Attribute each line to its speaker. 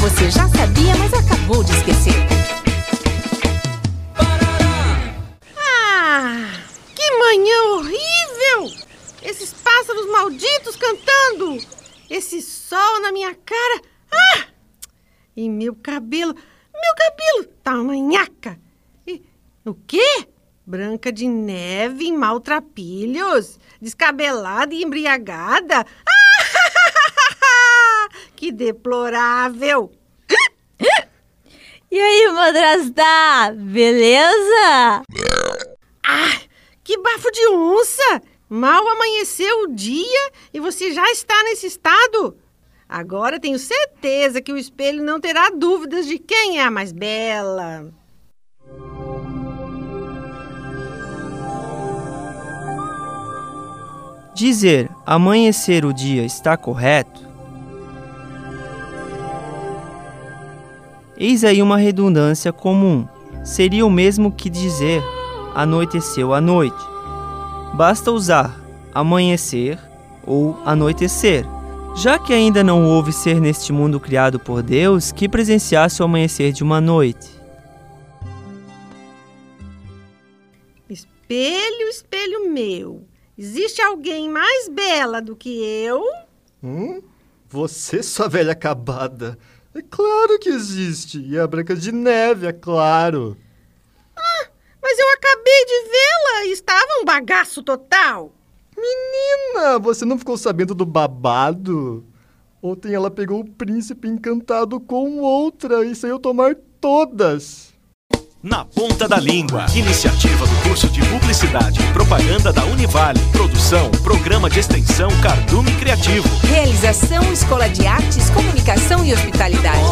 Speaker 1: você já sabia, mas acabou de esquecer.
Speaker 2: Ah, que manhã horrível! Esses pássaros malditos cantando! Esse sol na minha cara! Ah! E meu cabelo, meu cabelo tá uma nhaca! E, o quê? Branca de neve, maltrapilhos, descabelada e embriagada? Ah! Que deplorável!
Speaker 3: E aí, madrasta, beleza?
Speaker 2: Ah, que bafo de onça! Mal amanheceu o dia e você já está nesse estado? Agora tenho certeza que o espelho não terá dúvidas de quem é a mais bela.
Speaker 4: Dizer amanhecer o dia está correto? Eis aí uma redundância comum. Seria o mesmo que dizer anoiteceu a noite. Basta usar amanhecer ou anoitecer, já que ainda não houve ser neste mundo criado por Deus que presenciasse o amanhecer de uma noite.
Speaker 2: Espelho, espelho meu, existe alguém mais bela do que eu?
Speaker 5: Hum? Você, sua velha acabada. É claro que existe. E a Branca de Neve, é claro.
Speaker 2: Ah, mas eu acabei de vê-la e estava um bagaço total.
Speaker 5: Menina, você não ficou sabendo do babado? Ontem ela pegou o príncipe encantado com outra e saiu tomar todas.
Speaker 6: Na Ponta da Língua. Iniciativa do curso de Publicidade e Propaganda da Univale. Produção, Programa de Extensão Cardume Criativo.
Speaker 1: Realização Escola de Comunicação Hospitalidade.